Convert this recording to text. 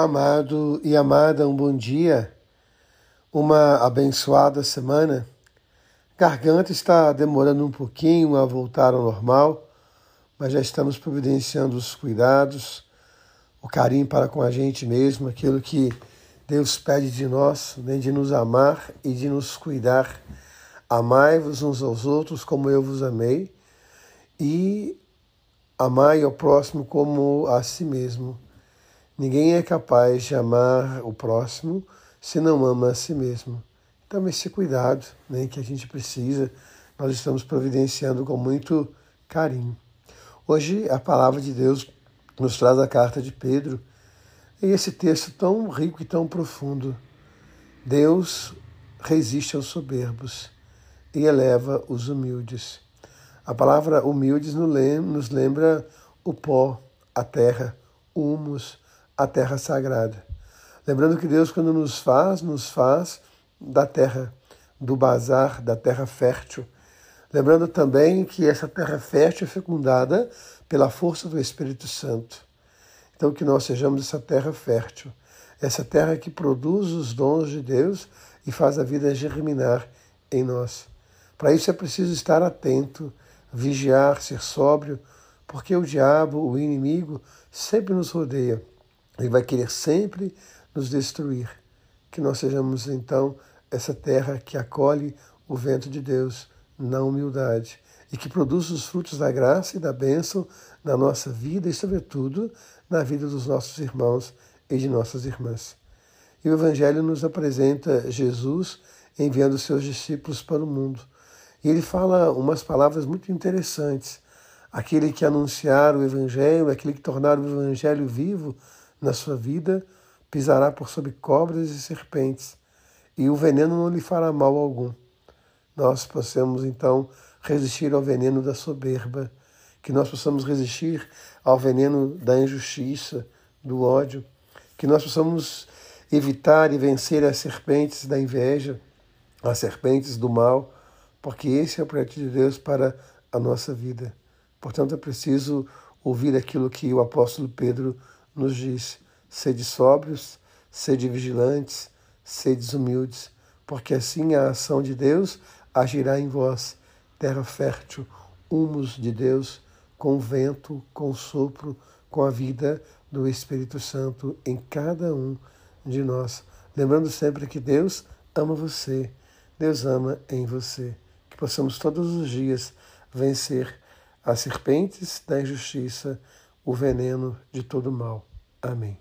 Amado e amada, um bom dia, uma abençoada semana. Garganta está demorando um pouquinho a voltar ao normal, mas já estamos providenciando os cuidados, o carinho para com a gente mesmo, aquilo que Deus pede de nós, né, de nos amar e de nos cuidar. Amai-vos uns aos outros como eu vos amei, e amai ao próximo como a si mesmo. Ninguém é capaz de amar o próximo se não ama a si mesmo. Então, esse cuidado né, que a gente precisa, nós estamos providenciando com muito carinho. Hoje, a palavra de Deus nos traz a carta de Pedro, e esse texto tão rico e tão profundo. Deus resiste aos soberbos e eleva os humildes. A palavra humildes nos lembra o pó, a terra, o humus, a terra sagrada. Lembrando que Deus, quando nos faz, nos faz da terra, do bazar, da terra fértil. Lembrando também que essa terra fértil é fecundada pela força do Espírito Santo. Então, que nós sejamos essa terra fértil, essa terra que produz os dons de Deus e faz a vida germinar em nós. Para isso é preciso estar atento, vigiar, ser sóbrio, porque o diabo, o inimigo, sempre nos rodeia ele vai querer sempre nos destruir. Que nós sejamos, então, essa terra que acolhe o vento de Deus na humildade e que produz os frutos da graça e da bênção na nossa vida e, sobretudo, na vida dos nossos irmãos e de nossas irmãs. E o Evangelho nos apresenta Jesus enviando seus discípulos para o mundo. E ele fala umas palavras muito interessantes. Aquele que anunciar o Evangelho, aquele que tornar o Evangelho vivo, na sua vida, pisará por sobre cobras e serpentes, e o veneno não lhe fará mal algum. Nós possamos então resistir ao veneno da soberba, que nós possamos resistir ao veneno da injustiça, do ódio, que nós possamos evitar e vencer as serpentes da inveja, as serpentes do mal, porque esse é o projeto de Deus para a nossa vida. Portanto, é preciso ouvir aquilo que o apóstolo Pedro nos diz: sede sóbrios, sede vigilantes, sede humildes, porque assim a ação de Deus agirá em vós, terra fértil, humus de Deus, com vento, com sopro, com a vida do Espírito Santo em cada um de nós. Lembrando sempre que Deus ama você, Deus ama em você. Que possamos todos os dias vencer as serpentes da injustiça, o veneno de todo mal. Amém.